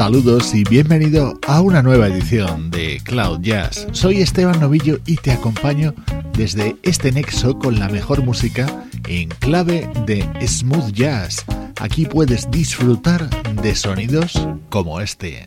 Saludos y bienvenido a una nueva edición de Cloud Jazz. Soy Esteban Novillo y te acompaño desde este nexo con la mejor música en clave de smooth jazz. Aquí puedes disfrutar de sonidos como este.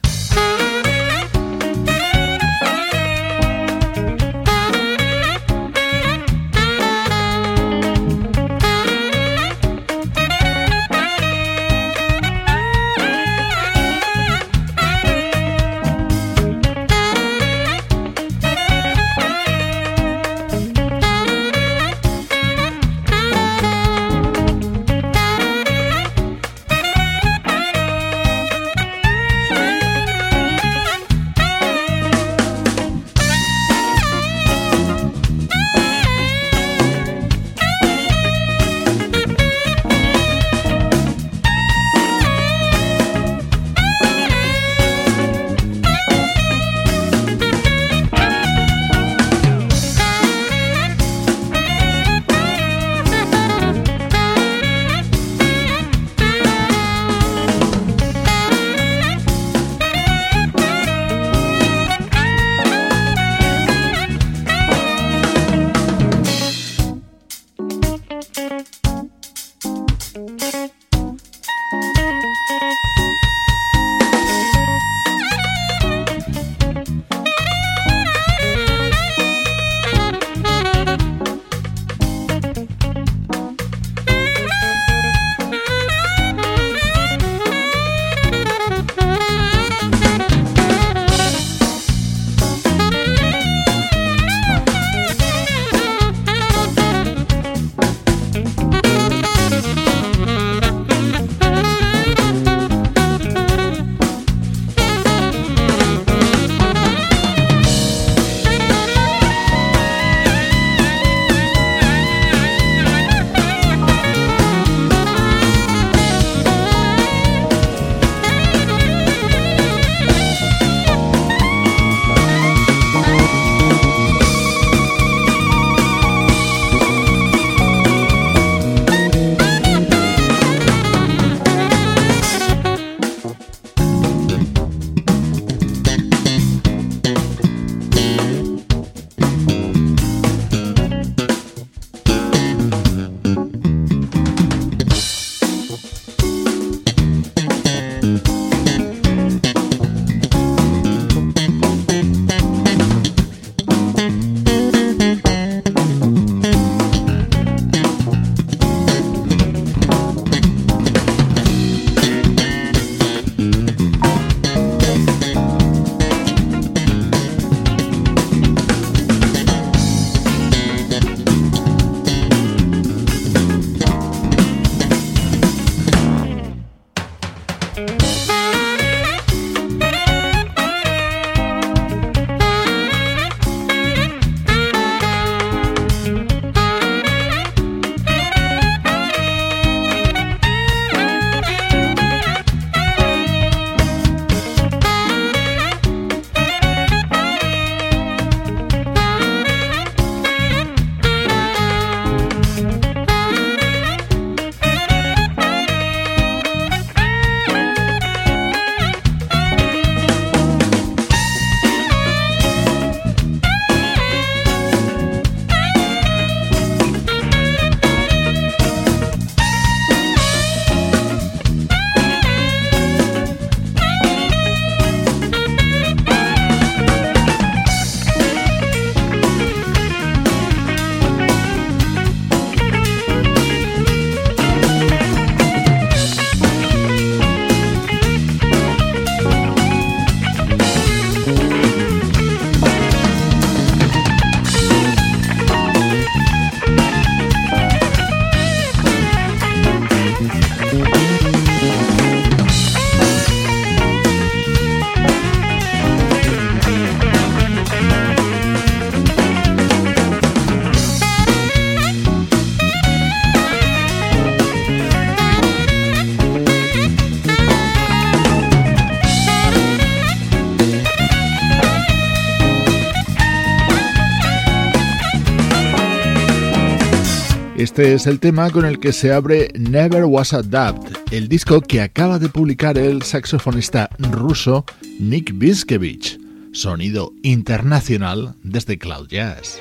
Este es el tema con el que se abre Never Was a Doubt, el disco que acaba de publicar el saxofonista ruso Nick Biskevich, sonido internacional desde Cloud Jazz.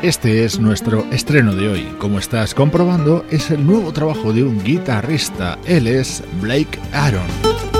Este es nuestro estreno de hoy. Como estás comprobando, es el nuevo trabajo de un guitarrista. Él es Blake Aaron.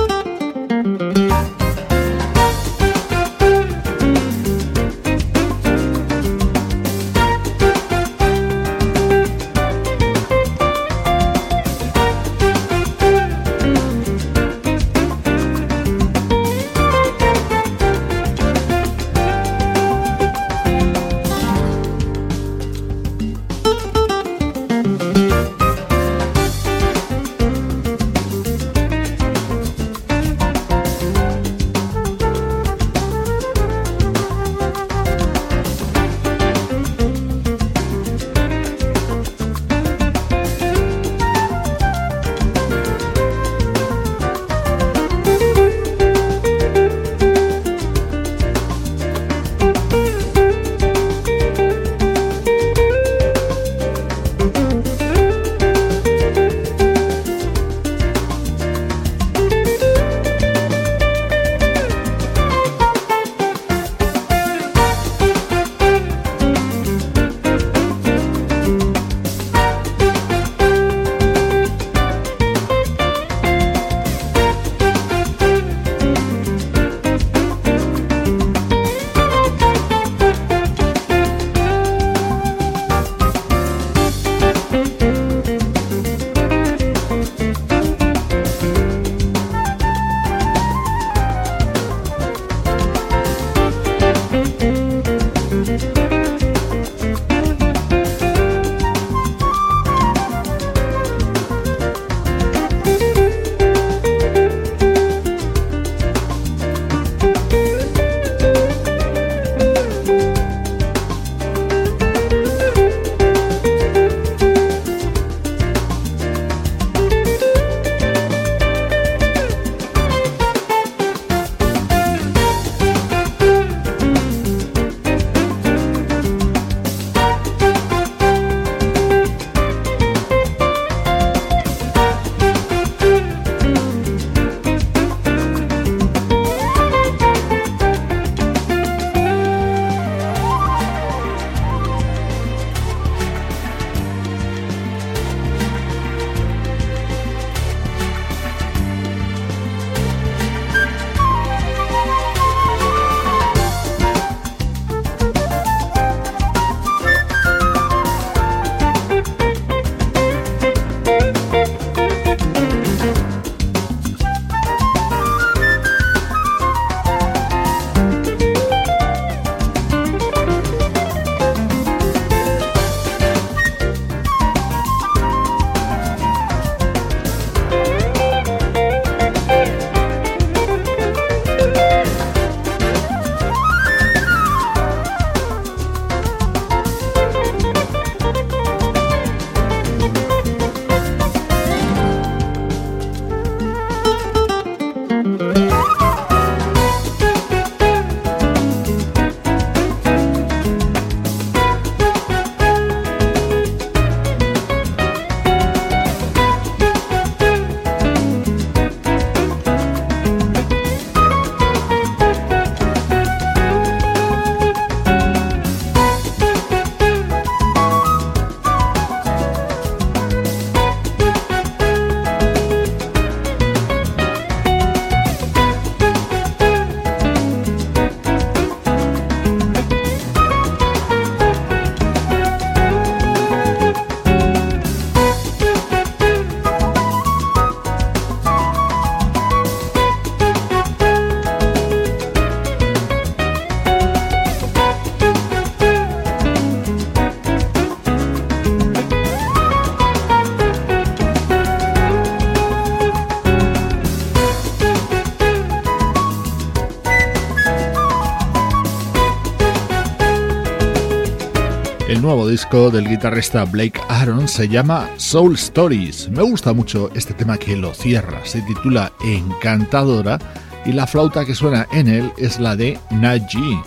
Disco del guitarrista Blake Aaron se llama Soul Stories. Me gusta mucho este tema que lo cierra, se titula Encantadora y la flauta que suena en él es la de Naji.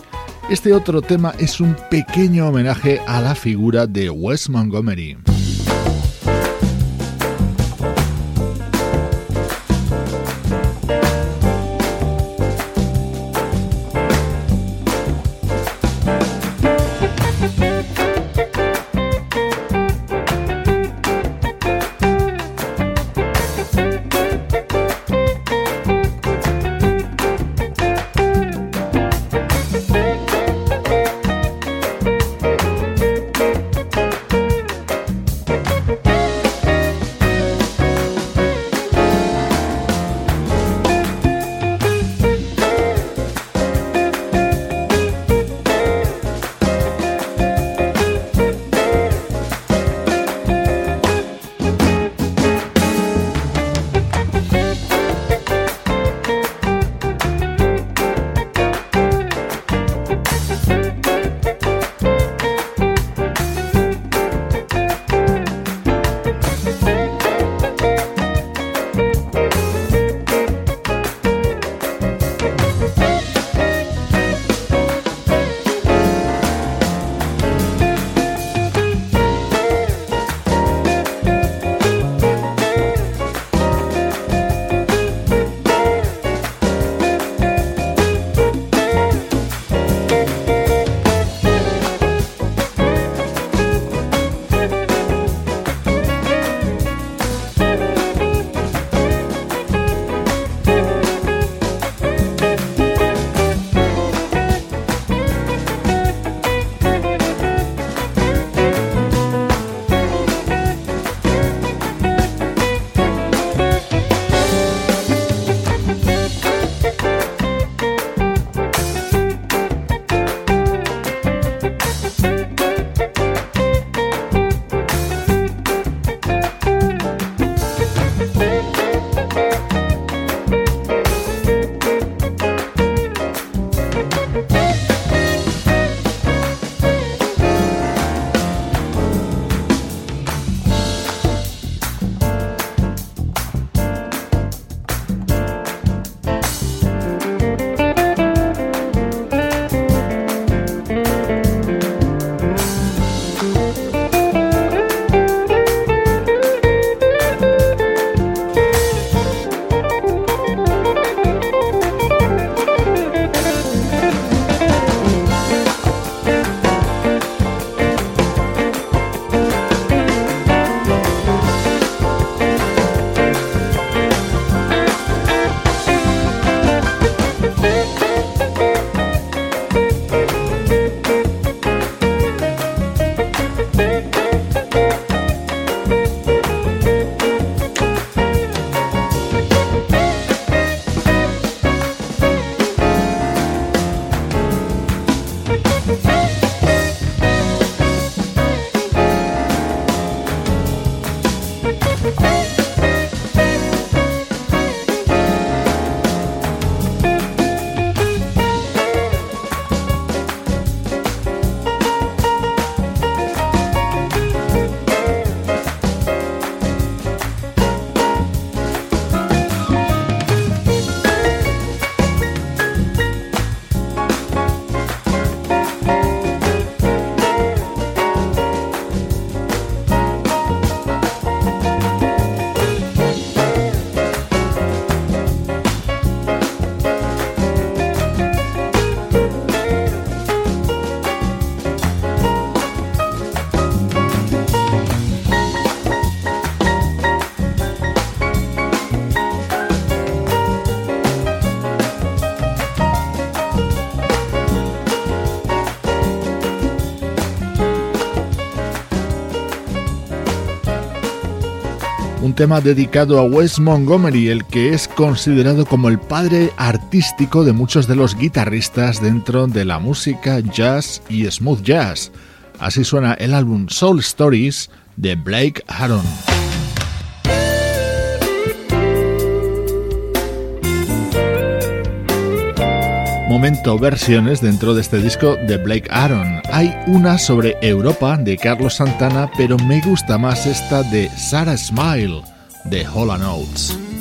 Este otro tema es un pequeño homenaje a la figura de Wes Montgomery. Tema dedicado a Wes Montgomery, el que es considerado como el padre artístico de muchos de los guitarristas dentro de la música jazz y smooth jazz. Así suena el álbum Soul Stories de Blake Harron. momento versiones dentro de este disco de Blake Aaron. Hay una sobre Europa de Carlos Santana, pero me gusta más esta de Sarah Smile The Hola Notes.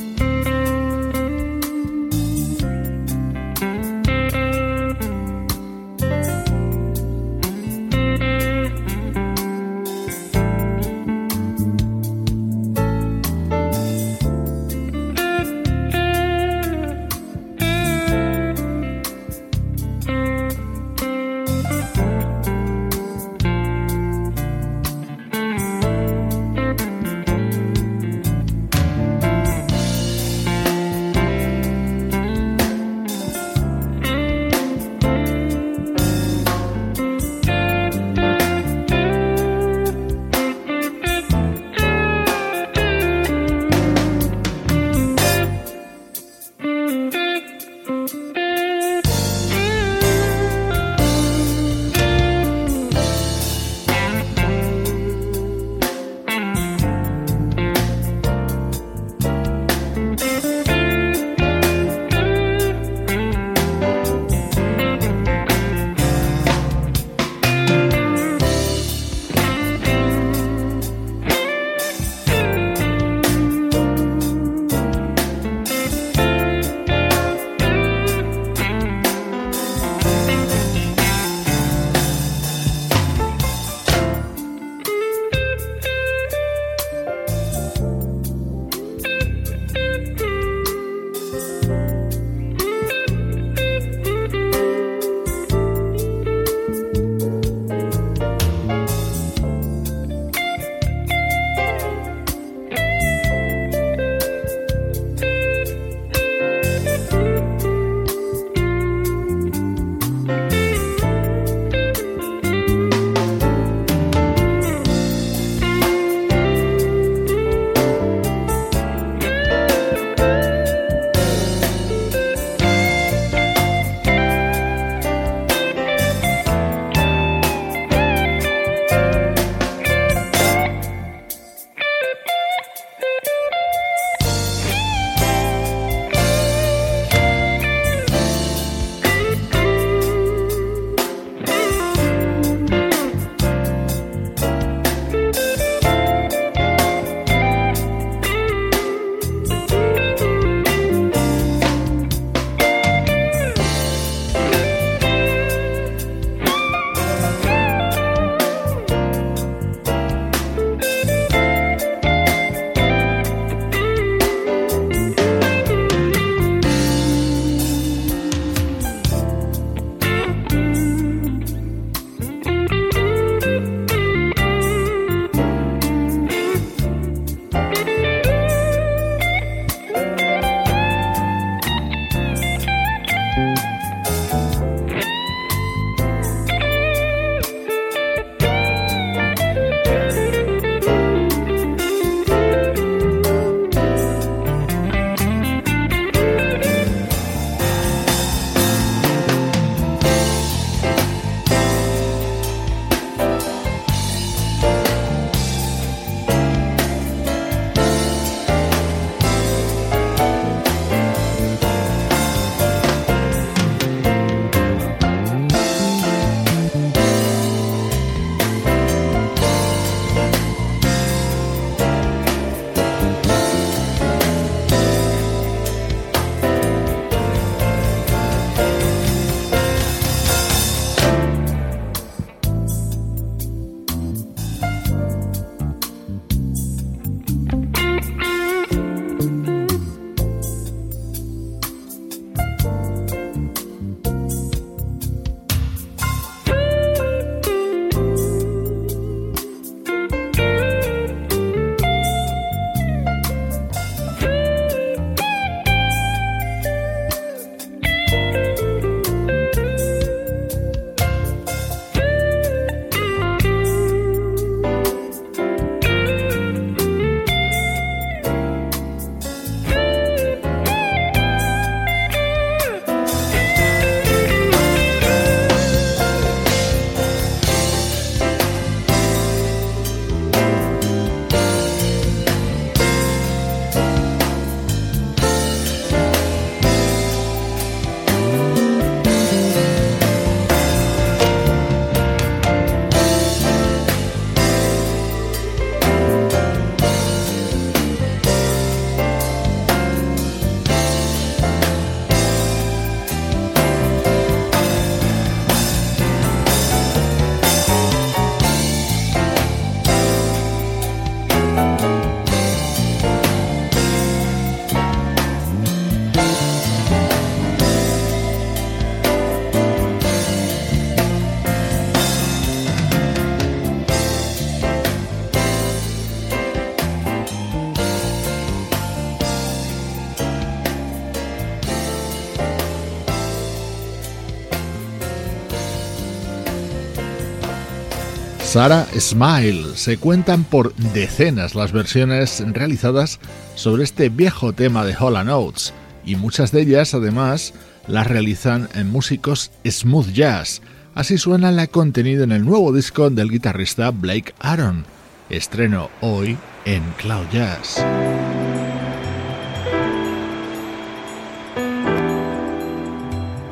Sarah Smile. Se cuentan por decenas las versiones realizadas sobre este viejo tema de Holland Oates y muchas de ellas además las realizan en músicos smooth jazz. Así suena la contenida en el nuevo disco del guitarrista Blake Aaron. Estreno hoy en Cloud Jazz.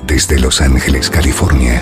Desde Los Ángeles, California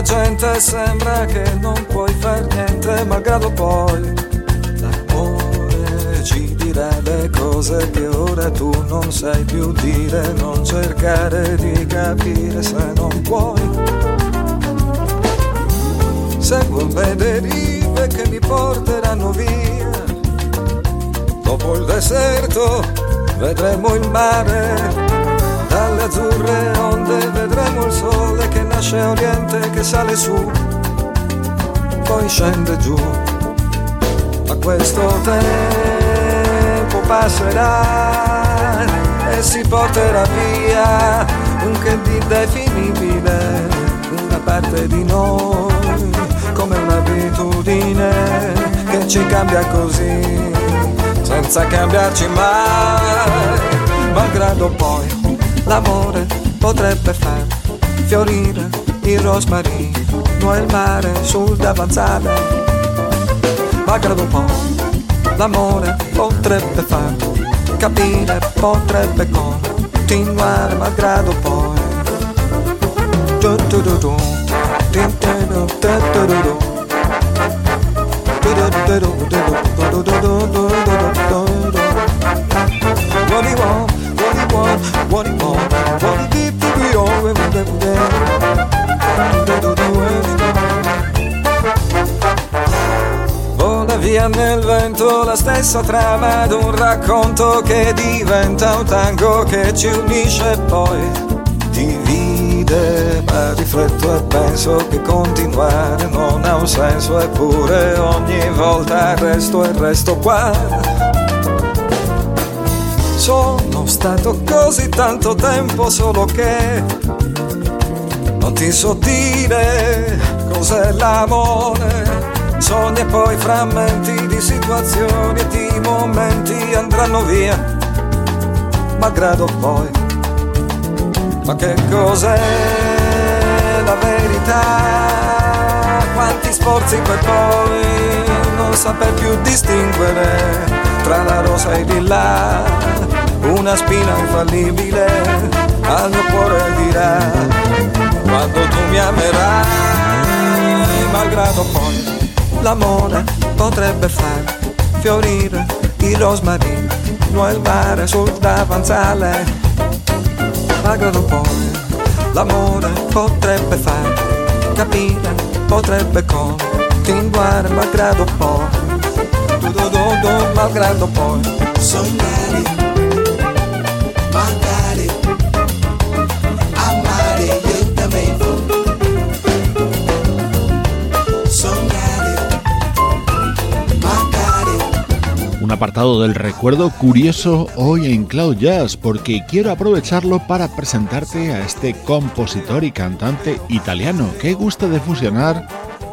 La gente sembra che non puoi far niente, malgrado poi l'amore ci dirà le cose che ora tu non sai più dire, non cercare di capire se non puoi seguo le derive che mi porteranno via. Dopo il deserto vedremo il mare, dalle azzurre onde vedremo il sole che nasce oriente, che sale su, poi scende giù. Ma questo tempo passerà e si porterà via un che di definibile, una parte di noi come un'abitudine che ci cambia così, senza cambiarci mai, malgrado poi l'amore potrebbe far fiorire il rosmarino e il mare sul davanzale, malgrado poi l'amore potrebbe far capire, potrebbe continuare, malgrado poi. Du, du. What do you want? What do you want? What do you want? Via nel vento la stessa trama d'un racconto che diventa un tango che ci unisce e poi divide ma rifletto e penso che continuare non ha un senso eppure ogni volta resto e resto qua. Sono stato così tanto tempo solo che non ti so dire cos'è l'amore. Sogni e poi frammenti di situazioni e di momenti andranno via, malgrado poi. Ma che cos'è? la verità. Quanti sforzi per poi non saper più distinguere tra la rosa e il lilla. Una spina infallibile al mio cuore dirà quando tu mi amerai, malgrado poi l'amore potrebbe far fiorire il rosmarino e il mare sul davanzale, malgrado poi. L'amore potrebbe far capire, potrebbe continuare malgrado poi, do, do, do, malgrado poi, sognare apartado del recuerdo curioso hoy en Cloud Jazz porque quiero aprovecharlo para presentarte a este compositor y cantante italiano que gusta de fusionar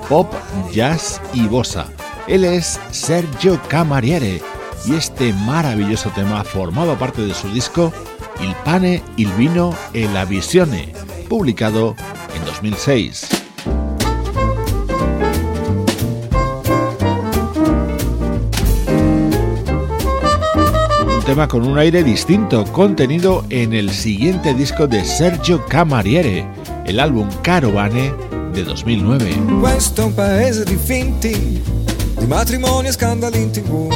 pop, jazz y bossa. Él es Sergio Camariere y este maravilloso tema formaba parte de su disco Il pane, il vino e la visione, publicado en 2006. Tema con un aire distinto, contenido en el siguiente disco de Sergio Camariere, el álbum Carovane de 2009. Questo è un paese di finti, di matrimoni e scandali in tv,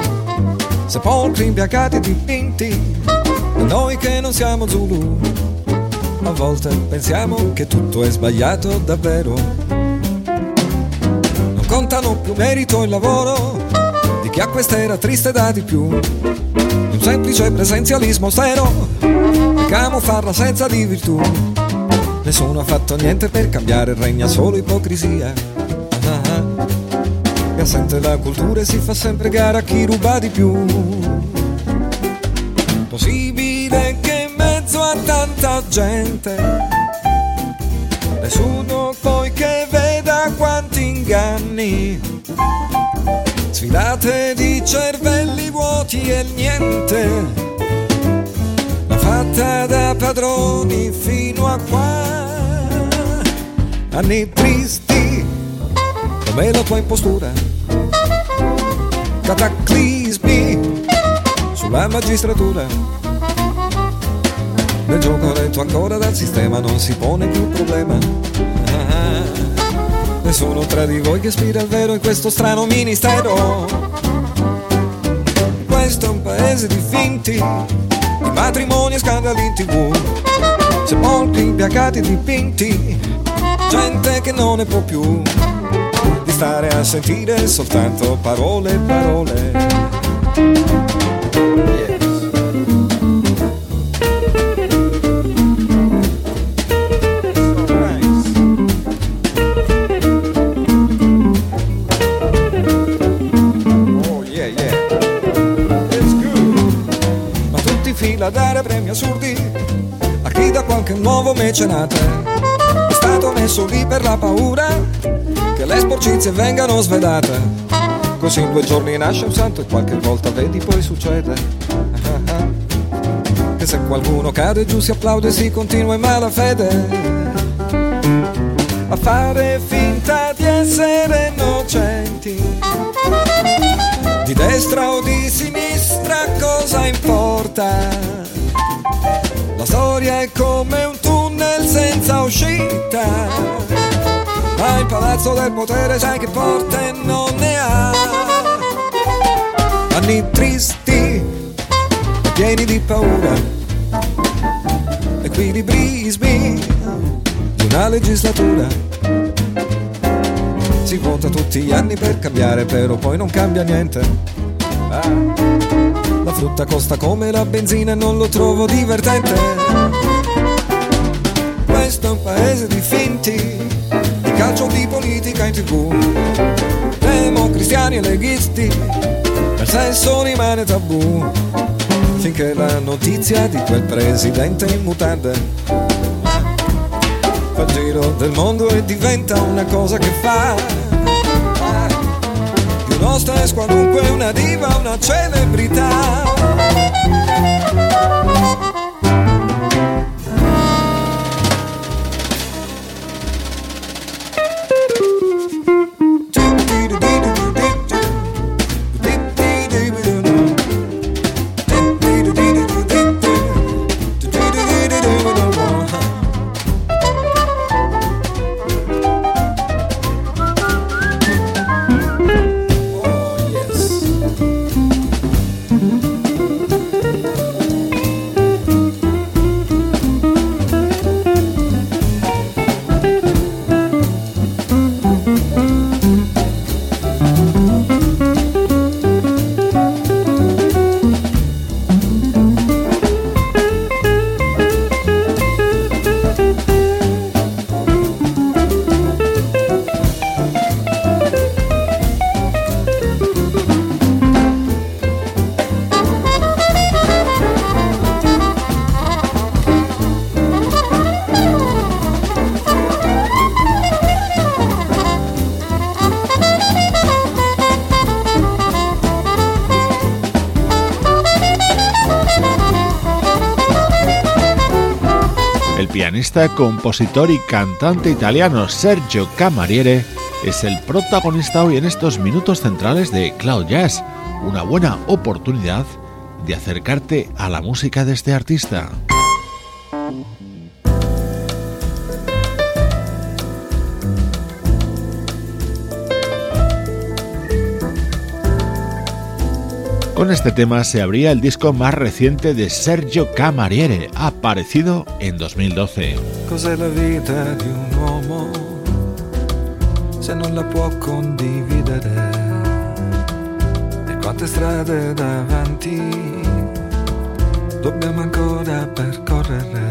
sepolcri impiacati e dipinti, e noi che non siamo Zulu. A volte pensiamo che tutto è sbagliato davvero. Non contano più merito e lavoro di chi a quest'era triste da di più. Semplice presenzialismo stero che camuffa senza di virtù. Nessuno ha fatto niente per cambiare, regna solo ipocrisia. Ah, ah. E assente la cultura e si fa sempre gara a chi ruba di più. Possibile che in mezzo a tanta gente nessuno poi che veda quanti inganni sfilate di cervelli vuoti e niente fatta da padroni fino a qua. Anni tristi come la tua impostura, cataclismi sulla magistratura. Nel gioco retto ancora dal sistema non si pone più problema. Ah, nessuno tra di voi che aspira al vero in questo strano ministero. Questo è un paese di finti matrimoni e scandali in tv, sepolcri impiacati e dipinti, gente che non ne può più di stare a sentire soltanto parole parole. Mecenate è stato messo lì per la paura che le sporcizie vengano svelate. Così in due giorni nasce un santo e qualche volta vedi poi succede. Che se qualcuno cade giù si applaude e si continua in malafede. A fare finta di essere innocenti. Di destra o di sinistra cosa importa? La storia è come un senza uscita. Ma il palazzo del potere sai che porte non ne ha. Anni tristi, pieni di paura. Equilibrismi di una legislatura. Si vota tutti gli anni per cambiare, però poi non cambia niente. Ah. La frutta costa come la benzina e non lo trovo divertente. Un paese di finti, di calcio di politica in tv. Demo cristiani e leghisti, il sesso rimane tabù. Finché la notizia di quel presidente in mutande fa il giro del mondo e diventa una cosa che fa nostra è qualunque una diva, una celebrità. Compositor y cantante italiano Sergio Camariere es el protagonista hoy en estos minutos centrales de Cloud Jazz, una buena oportunidad de acercarte a la música de este artista. Con este tema se abría el disco más reciente de Sergio Camariere, aparecido en 2012. Cos'è la vita di un uomo se non la può condividere? E quante strade davanti dobbiamo ancora percorrere?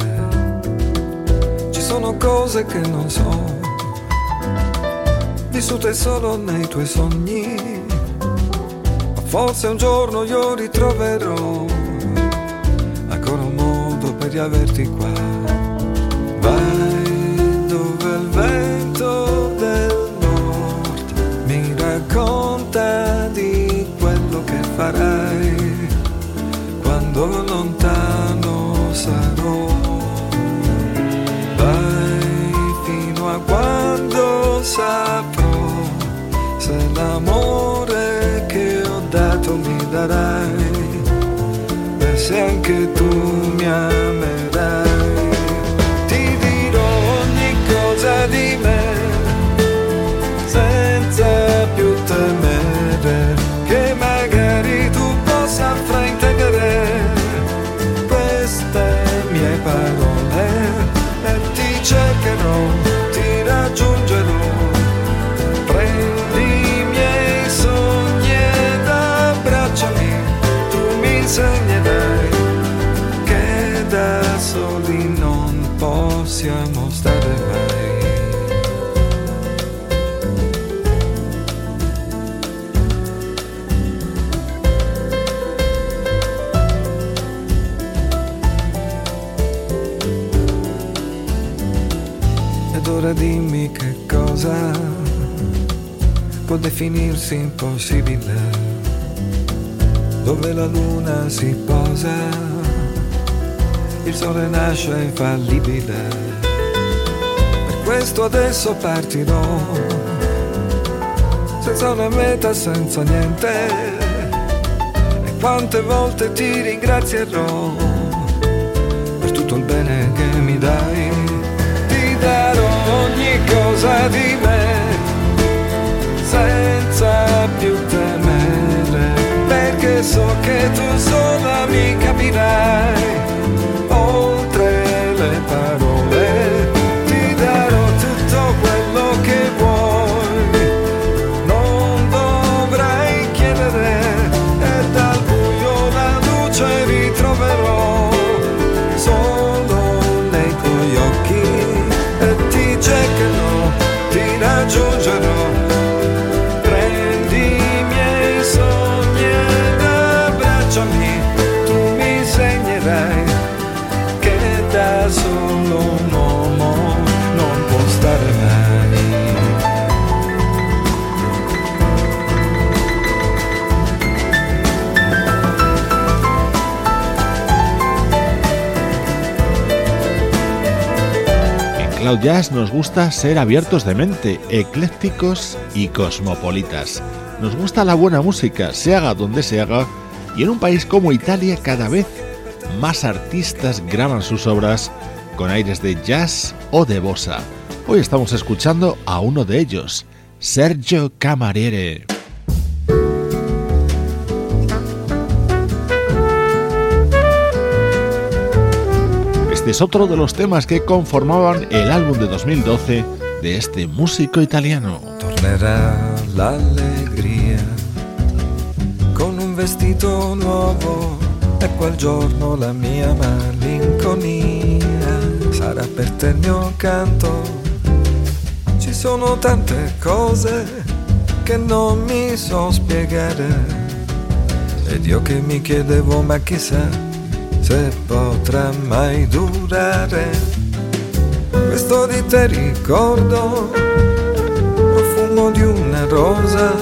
Ci sono cose che non so, vissute solo nei tuoi sogni Forse un giorno io ritroverò ancora un modo per riaverti qua. Vai dove il vento del nord mi racconta di quello che farai quando lontano sarò. que tu me può definirsi impossibile dove la luna si posa, il sole nasce infallibile. Per questo adesso partirò, senza una meta, senza niente. E quante volte ti ringrazierò per tutto il bene che mi dai. Ti darò ogni cosa di me, senza più temere perché so che tu sola mi capirai Jazz nos gusta ser abiertos de mente, eclécticos y cosmopolitas. Nos gusta la buena música, se haga donde se haga, y en un país como Italia cada vez más artistas graban sus obras con aires de jazz o de bossa. Hoy estamos escuchando a uno de ellos, Sergio Camariere. Este es otro de los temas que conformaban el álbum de 2012 de este músico italiano. Tornerà l'allegria con un vestito nuovo e quel giorno la mia malinconia sarà per te il mio canto. Ci sono tante cose che non mi so spiegare ed io che mi chiedevo ma chissà se potrà mai durare. Questo di te ricordo, profumo di una rosa,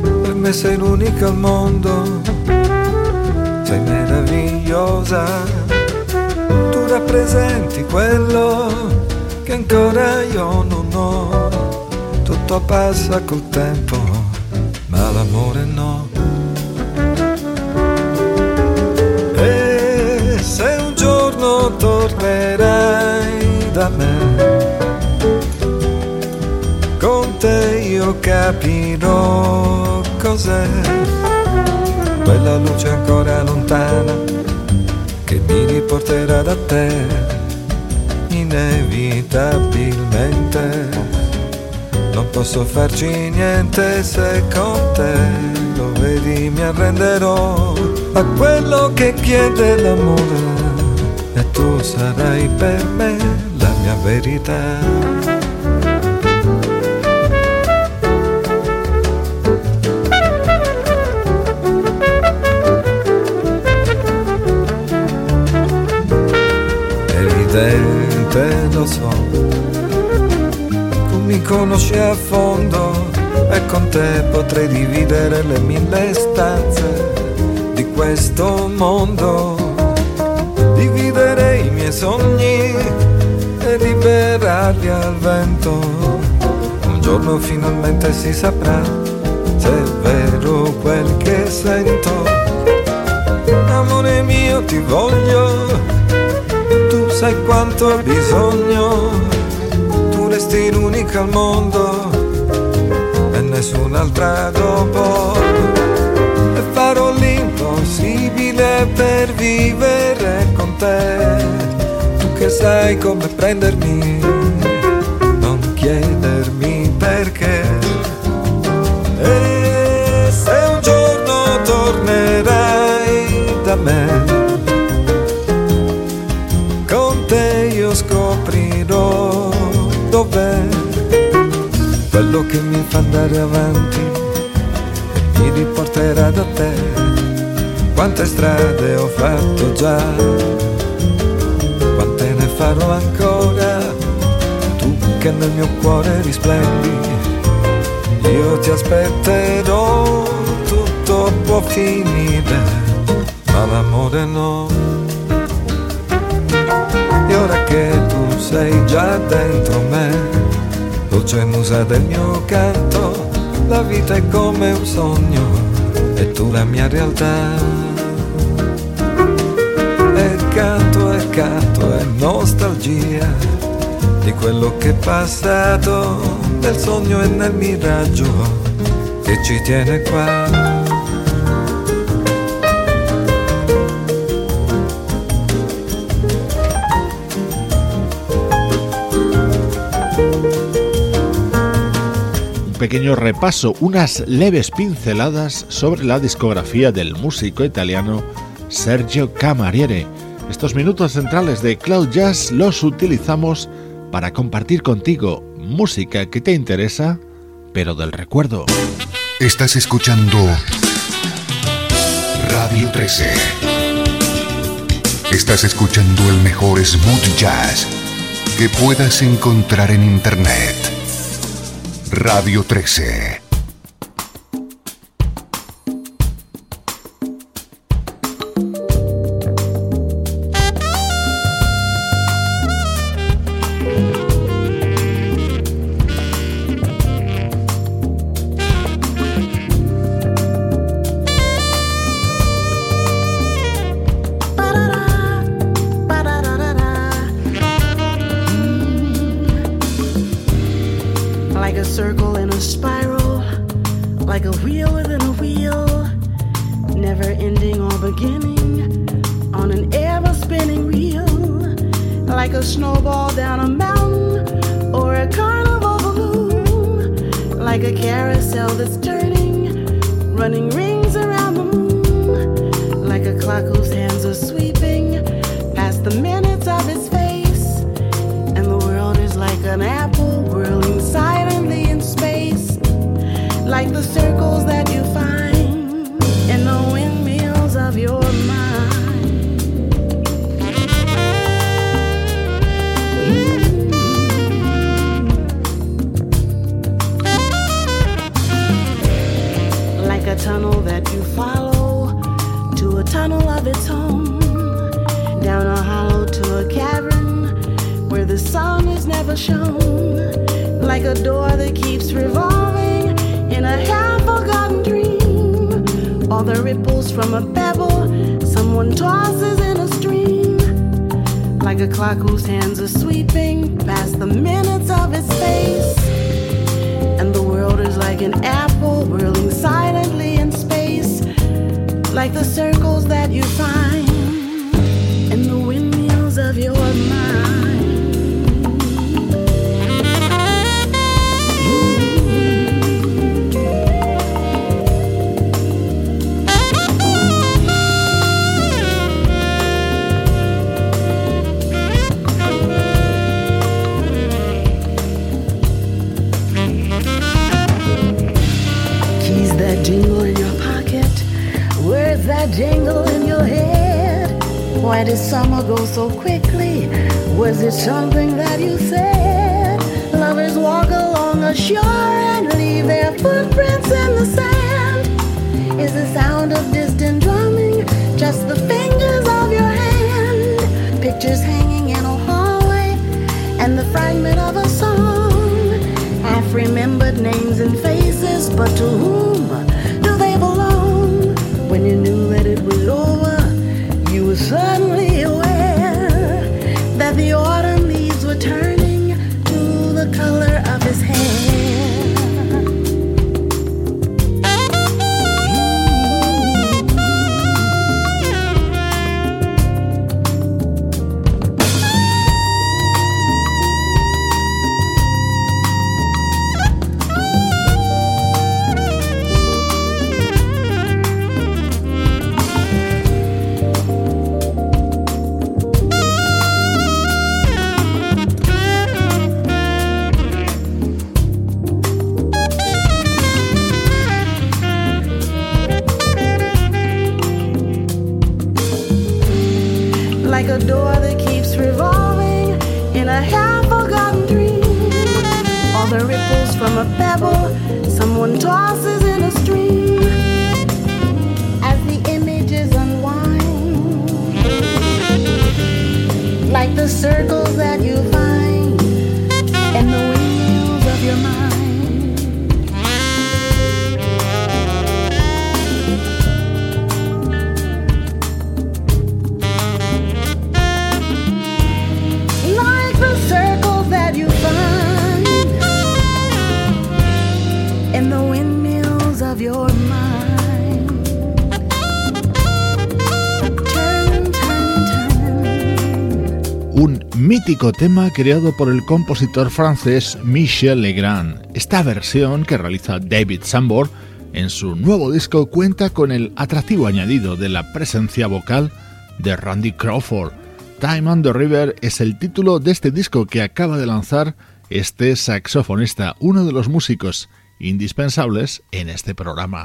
per me sei l'unica al mondo, sei meravigliosa, tu rappresenti quello che ancora io non ho, tutto passa col tempo, ma l'amore no. Da me. Con te io capirò cos'è quella luce ancora lontana che mi riporterà da te inevitabilmente. Non posso farci niente se con te lo vedi mi arrenderò a quello che chiede l'amore e tu sarai per me la mia verità. evidente, lo so. Tu mi conosci a fondo e con te potrei dividere le mille stanze di questo mondo. Dividere i miei sogni e liberarli al vento. Un giorno finalmente si saprà se è vero quel che sento. Amore mio ti voglio sai quanto ho bisogno, tu resti l'unica al mondo e nessun'altra dopo. E farò l'impossibile per vivere te, tu che sai come prendermi, non chiedermi perché. E se un giorno tornerai da me, dov'è quello che mi fa andare avanti e mi riporterà da te. Quante strade ho fatto già, quante ne farò ancora, tu che nel mio cuore risplendi, io ti aspetterò, tutto può finire, ma l'amore no. Ora che tu sei già dentro me, dolce musa del mio canto, la vita è come un sogno e tu la mia realtà. E canto e canto è nostalgia di quello che è passato, nel sogno e nel miraggio che ci tiene qua. Pequeño repaso, unas leves pinceladas sobre la discografía del músico italiano Sergio Camariere. Estos minutos centrales de Cloud Jazz los utilizamos para compartir contigo música que te interesa, pero del recuerdo. Estás escuchando Radio 13. Estás escuchando el mejor smooth jazz que puedas encontrar en Internet. Radio 13. sweeping past the minutes of his face, and the world is like an apple whirling silently in space, like the circles that you find in the windmills of your mind. tunnel that you follow to a tunnel of a cavern where the sun is never shown, like a door that keeps revolving in a half forgotten dream, All the ripples from a pebble someone tosses in a stream, like a clock whose hands are sweeping past the minutes of its face, and the world is like an apple whirling silently in space, like the circles that you find Why did summer go so quickly? Was it something that you said? Lovers walk along a shore and leave their footprints in the sand. Is the sound of distant drumming just the fingers of your hand? Pictures hanging in a hallway and the fragment of a song. Half remembered names and faces, but to whom? Tema creado por el compositor francés Michel Legrand. Esta versión que realiza David Sambor en su nuevo disco cuenta con el atractivo añadido de la presencia vocal de Randy Crawford. Time on the River es el título de este disco que acaba de lanzar este saxofonista, uno de los músicos indispensables en este programa.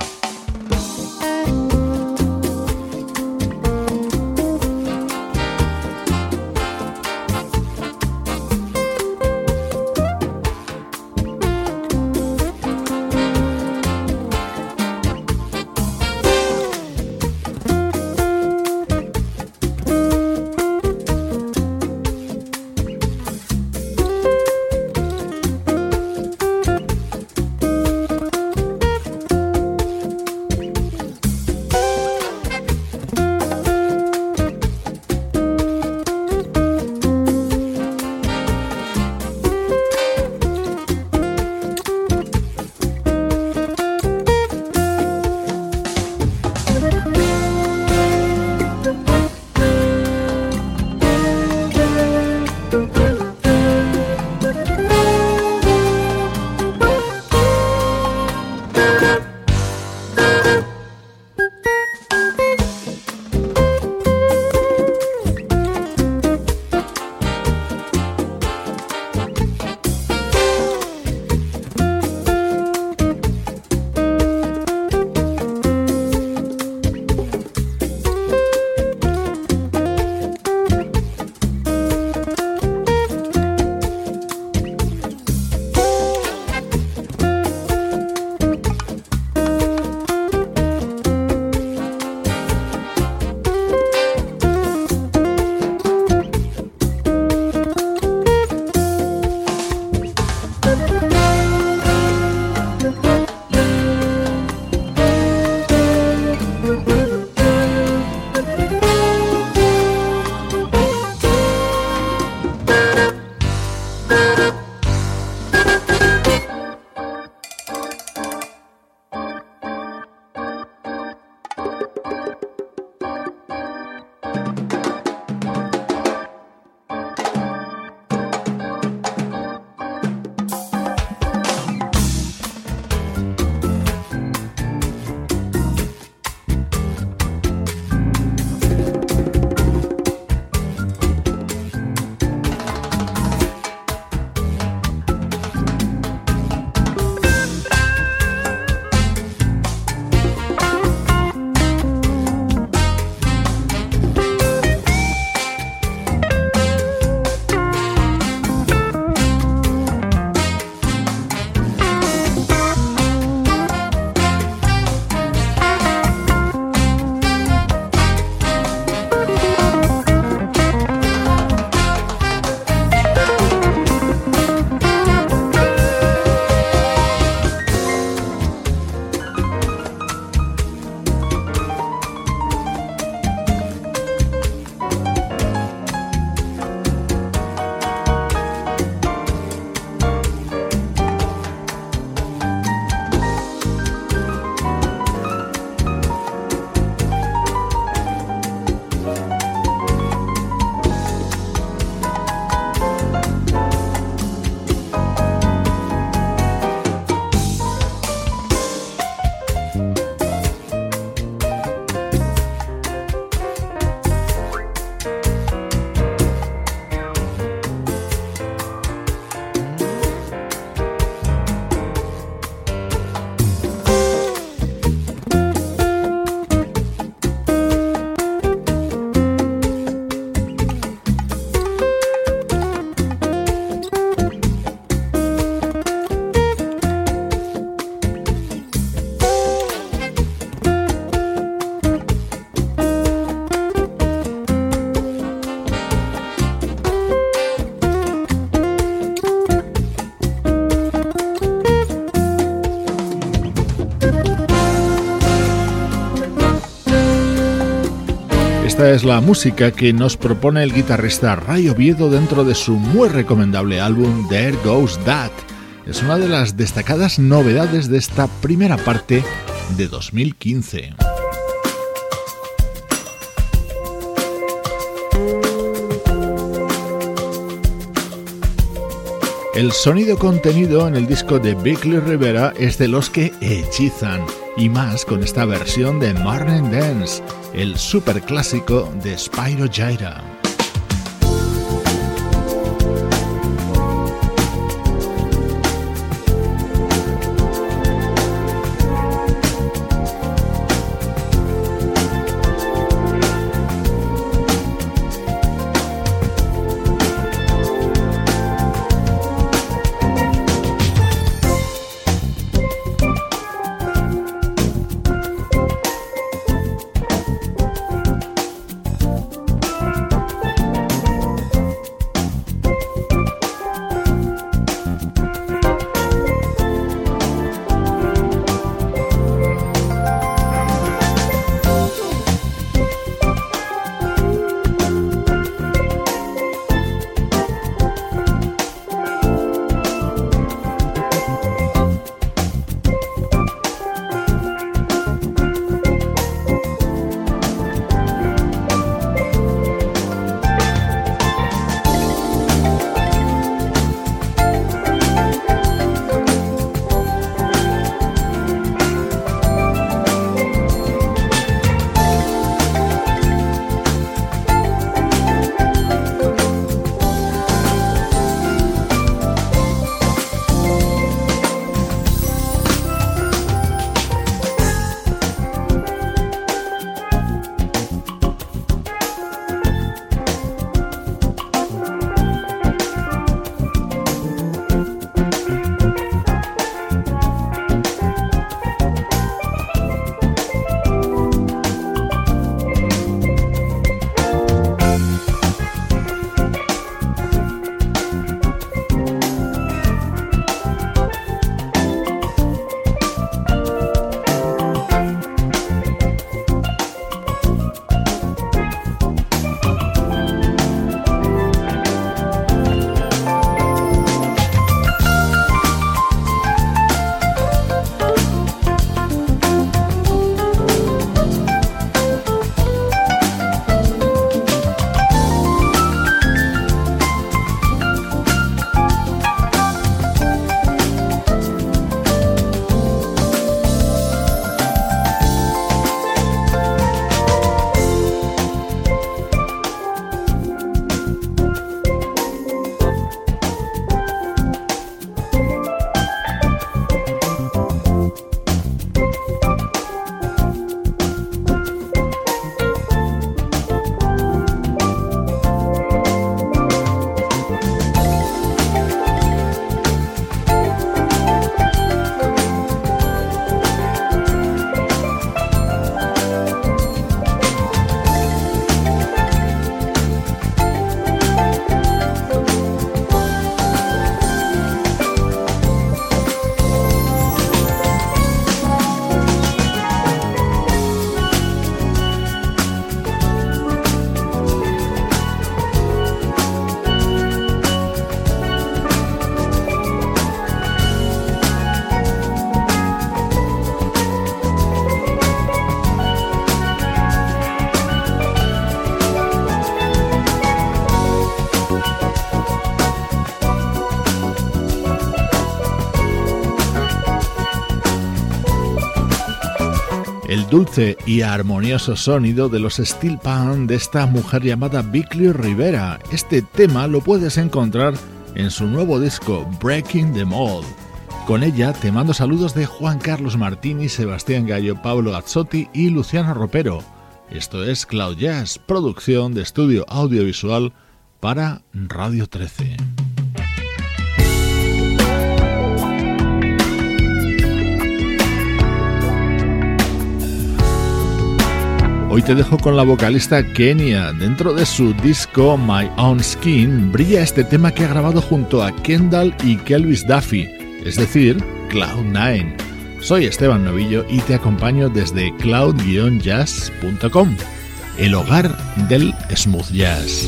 Es la música que nos propone el guitarrista Ray Oviedo dentro de su muy recomendable álbum There Goes That. Es una de las destacadas novedades de esta primera parte de 2015. El sonido contenido en el disco de Bickley Rivera es de los que hechizan, y más con esta versión de Martin Dance, el superclásico de Spyro Gyra. Dulce y armonioso sonido de los steel pan de esta mujer llamada Bickley Rivera. Este tema lo puedes encontrar en su nuevo disco Breaking the Mold. Con ella te mando saludos de Juan Carlos Martini, Sebastián Gallo, Pablo Azzotti y Luciano Ropero. Esto es Cloud producción de estudio audiovisual para Radio 13. Hoy te dejo con la vocalista Kenia. Dentro de su disco My Own Skin brilla este tema que ha grabado junto a Kendall y Kelvis Duffy, es decir, Cloud9. Soy Esteban Novillo y te acompaño desde cloud-jazz.com. el hogar del smooth jazz.